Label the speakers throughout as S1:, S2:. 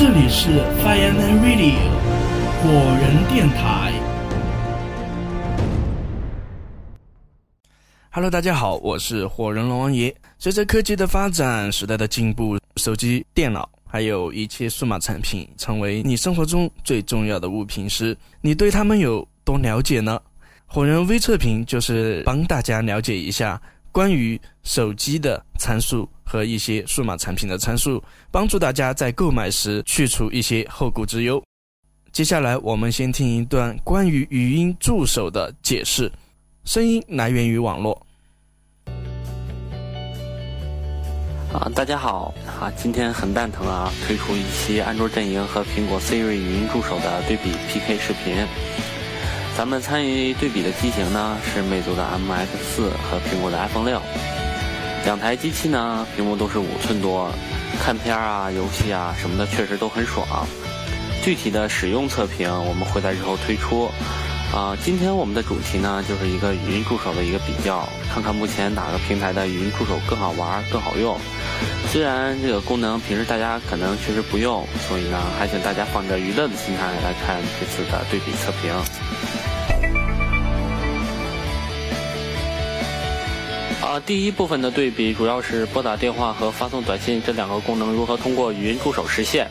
S1: 这里是 Fireman Radio 火人电台。Hello，大家好，我是火人龙王爷。随着科技的发展，时代的进步，手机、电脑，还有一切数码产品，成为你生活中最重要的物品时，你对他们有多了解呢？火人微测评就是帮大家了解一下关于手机的参数和一些数码产品的参数，帮助大家在购买时去除一些后顾之忧。接下来，我们先听一段关于语音助手的解释。声音来源于网络。
S2: 啊，大家好啊！今天很蛋疼啊，推出一期安卓阵营和苹果 Siri 语音助手的对比 PK 视频。咱们参与对比的机型呢是魅族的 MX 四和苹果的 iPhone 六，两台机器呢屏幕都是五寸多，看片啊、游戏啊什么的确实都很爽。具体的使用测评我们会在日后推出。啊，今天我们的主题呢就是一个语音助手的一个比较，看看目前哪个平台的语音助手更好玩、更好用。虽然这个功能平时大家可能确实不用，所以呢还请大家放着娱乐的心态来看这次的对比测评。啊，第一部分的对比主要是拨打电话和发送短信这两个功能如何通过语音助手实现。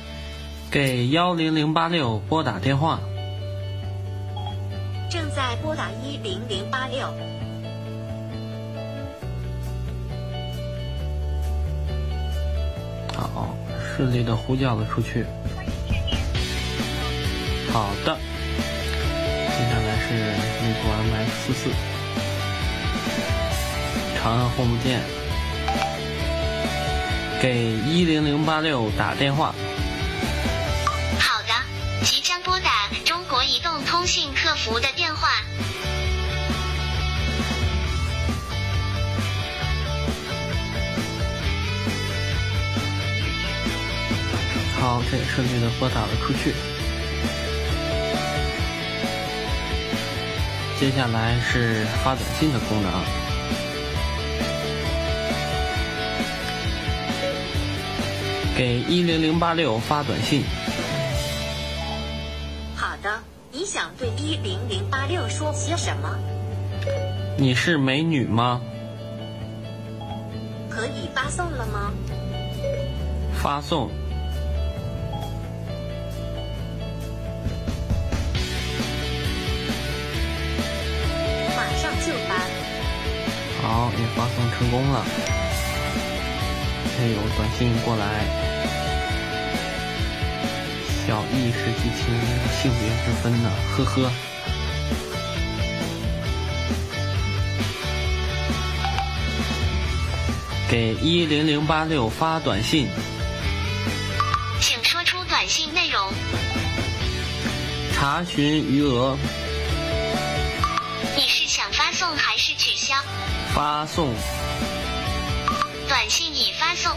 S3: 给幺零零八六拨打电话。
S4: 正在拨打一零零八六。
S3: 好，顺利的呼叫了出去。好的，接下来是魅族 MX 四四。长按 Home 键，给一零零八六打电话。
S4: 好的，即将拨打中国移动通信客服的电话。
S3: 好，这也顺利的拨打了出去。接下来是发短信的功能。给一零零八六发短信。
S4: 好的，你想对一零零八六说些什么？
S3: 你是美女吗？
S4: 可以发送了吗？
S3: 发送。
S4: 马上就发。
S3: 好，也发送成功了。还有短信过来。小意识激情，性别之分呢？呵呵。给一零零八六发短信，
S4: 请说出短信内容。
S3: 查询余额。
S4: 你是想发送还是取消？
S3: 发送。
S4: 短信已发送。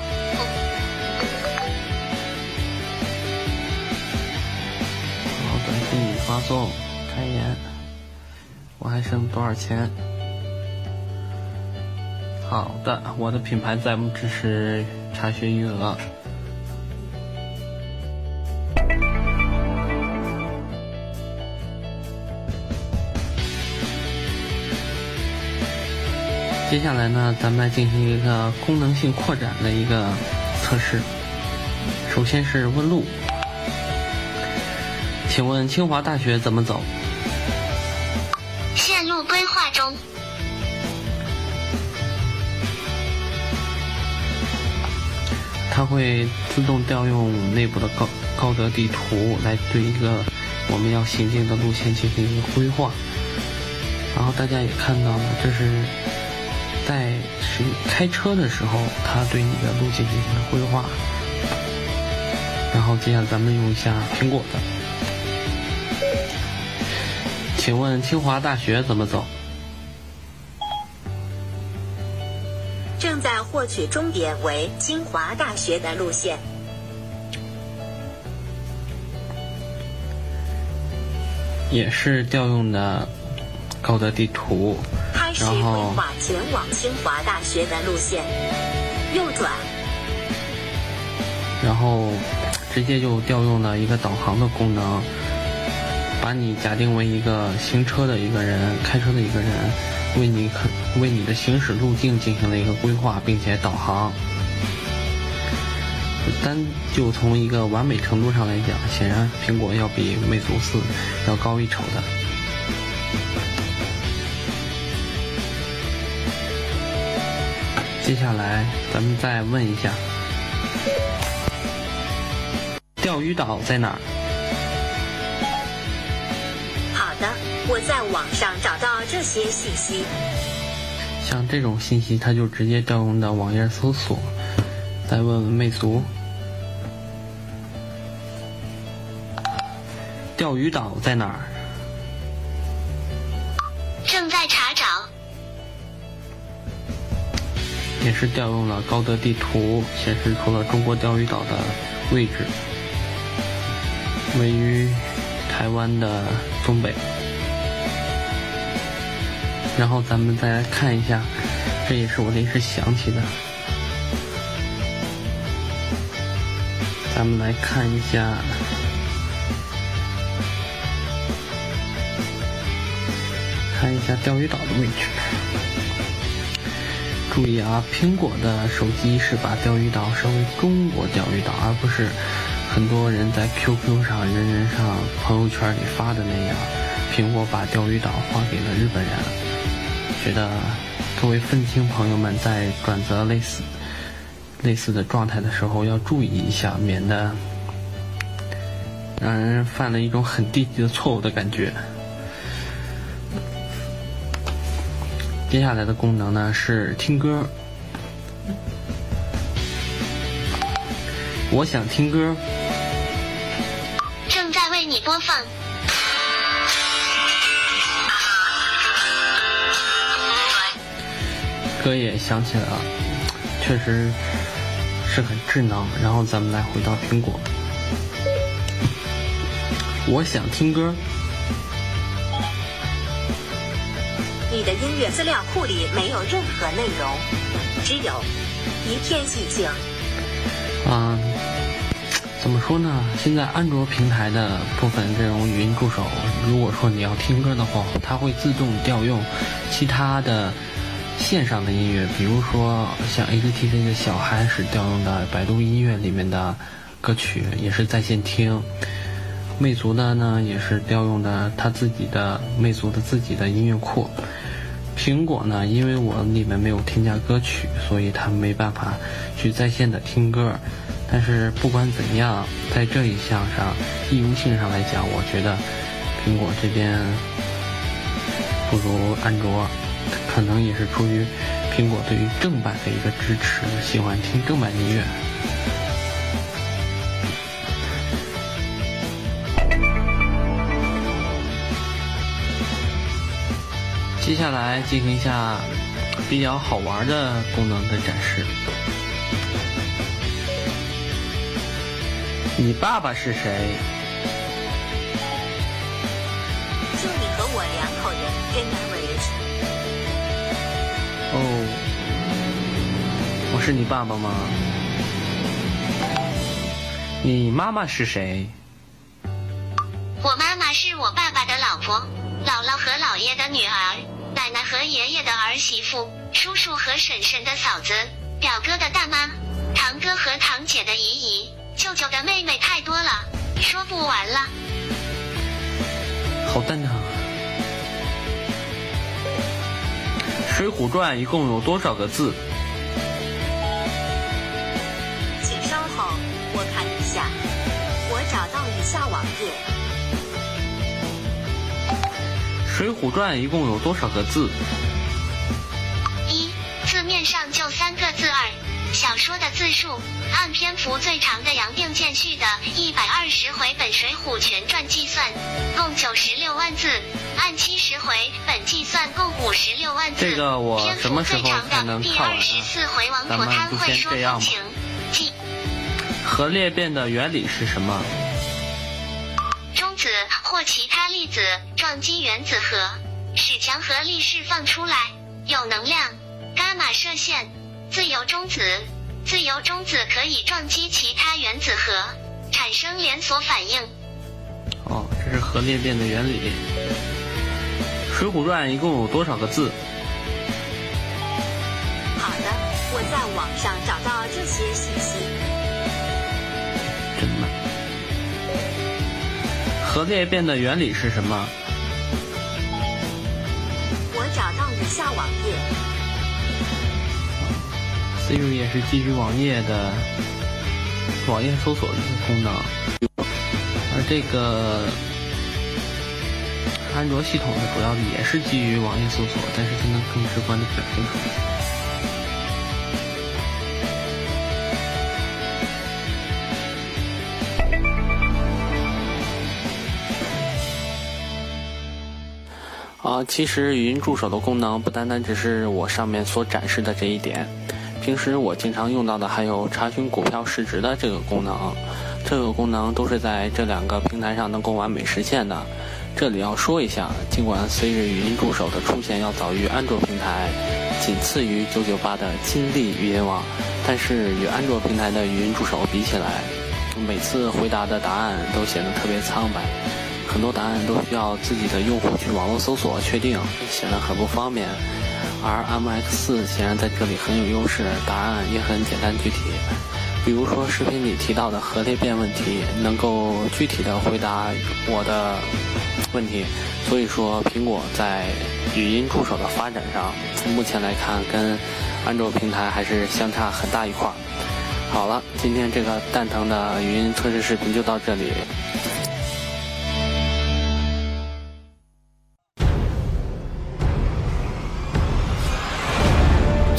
S3: 发送，开言，我还剩多少钱？好的，我的品牌再不支持查询余额。接下来呢，咱们来进行一个功能性扩展的一个测试。首先是问路。请问清华大学怎么走？
S4: 线路规划中。
S3: 它会自动调用内部的高高德地图来对一个我们要行进的路线进行一个规划。然后大家也看到了，这是在是开车的时候，它对你的路线进行了规划。然后接下来咱们用一下苹果的。请问清华大学怎么走？
S4: 正在获取终点为清华大学的路线，
S3: 也是调用的高德地图，
S4: 开始规划前往清华大学的路线，右转，
S3: 然后直接就调用了一个导航的功能，把你假定为一个行车的一个人，开车的一个人，为你可为你的行驶路径进行了一个规划，并且导航。单就从一个完美程度上来讲，显然苹果要比魅族四要高一筹的。接下来，咱们再问一下，钓鱼岛在哪儿？
S5: 好的，我在网上找到这些信息。
S3: 像这种信息，它就直接调用到网页搜索。再问问魅族，钓鱼岛在哪儿？也是调用了高德地图，显示出了中国钓鱼岛的位置，位于台湾的东北。然后咱们再来看一下，这也是我临时想起的。咱们来看一下，看一下钓鱼岛的位置。注意啊，苹果的手机是把钓鱼岛设为中国钓鱼岛，而不是很多人在 QQ 上、人人上、朋友圈里发的那样。苹果把钓鱼岛划给了日本人，觉得各位愤青朋友们在转折类似类似的状态的时候要注意一下，免得让人犯了一种很低级的错误的感觉。接下来的功能呢是听歌，我想听歌，
S4: 正在为你播放。
S3: 歌也响起来了，确实是很智能。然后咱们来回到苹果，我想听歌，
S5: 你的音乐资料库里没有任何内容，只有一片寂静。
S3: 啊、怎么说呢？现在安卓平台的部分这种语音助手，如果说你要听歌的话，它会自动调用其他的线上的音乐，比如说像 HTC 的小孩是调用的百度音乐里面的歌曲，也是在线听。魅族的呢，也是调用的它自己的魅族的自己的音乐库。苹果呢，因为我里面没有添加歌曲，所以它没办法去在线的听歌。但是不管怎样，在这一项上，易用性上来讲，我觉得苹果这边不如安卓，可能也是出于苹果对于正版的一个支持，喜欢听正版音乐。接下来进行一下比较好玩的功能的展示。你爸爸是谁？
S5: 祝你和我两口人 get married。
S3: 哦，我是你爸爸吗？你妈妈是谁？
S4: 我妈妈是我爸爸的老婆，姥姥和姥爷的女儿，奶奶和爷爷的儿媳妇，叔叔和婶婶的嫂子，表哥的大妈，堂哥和堂姐的姨姨，舅舅的妹妹，太多了，说不完了。
S3: 好蛋疼。《水浒传》一共有多少个字？
S5: 请稍后，我看一下。我找到以下网页：《
S3: 水浒传》一共有多少个字？
S4: 一，字面上就三个字二。小说的字数，按篇幅最长的杨定建续的一百二十回本《水浒全传》计算，共九十六万字；按七十回本计算，共五十六万字。
S3: 这个我
S4: 篇幅
S3: 什么时候
S4: 最长
S3: 才能
S4: 的第
S3: 看完啊
S4: 二十四回王
S3: 咱们
S4: 婆贪
S3: 就先
S4: 会说
S3: 这样吧
S4: 风情，即
S3: 核裂变的原理是什么？
S4: 或其他粒子撞击原子核，使强合力释放出来，有能量，伽马射线，自由中子。自由中子可以撞击其他原子核，产生连锁反应。
S6: 哦，这是核裂变的原理。《水浒传》一共有多少个字？
S5: 好的，我在网上找到这些信息。
S6: 核裂变的原理是什么？
S5: 我找到以下网页。
S6: Siri 也是基于网页的网页搜索功能，而这个安卓系统呢，主要也是基于网页搜索，但是它能更直观的表现出来。
S3: 啊，其实语音助手的功能不单单只是我上面所展示的这一点，平时我经常用到的还有查询股票市值的这个功能，这个功能都是在这两个平台上能够完美实现的。这里要说一下，尽管 Siri 语音助手的出现要早于安卓平台，仅次于九九八的金立语音网，但是与安卓平台的语音助手比起来，每次回答的答案都显得特别苍白。很多答案都需要自己的用户去网络搜索确定，显得很不方便。而 MX 显然在这里很有优势，答案也很简单具体。比如说视频里提到的核裂变问题，能够具体的回答我的问题。所以说，苹果在语音助手的发展上，目前来看跟安卓平台还是相差很大一块。好了，今天这个蛋疼的语音测试视频就到这里。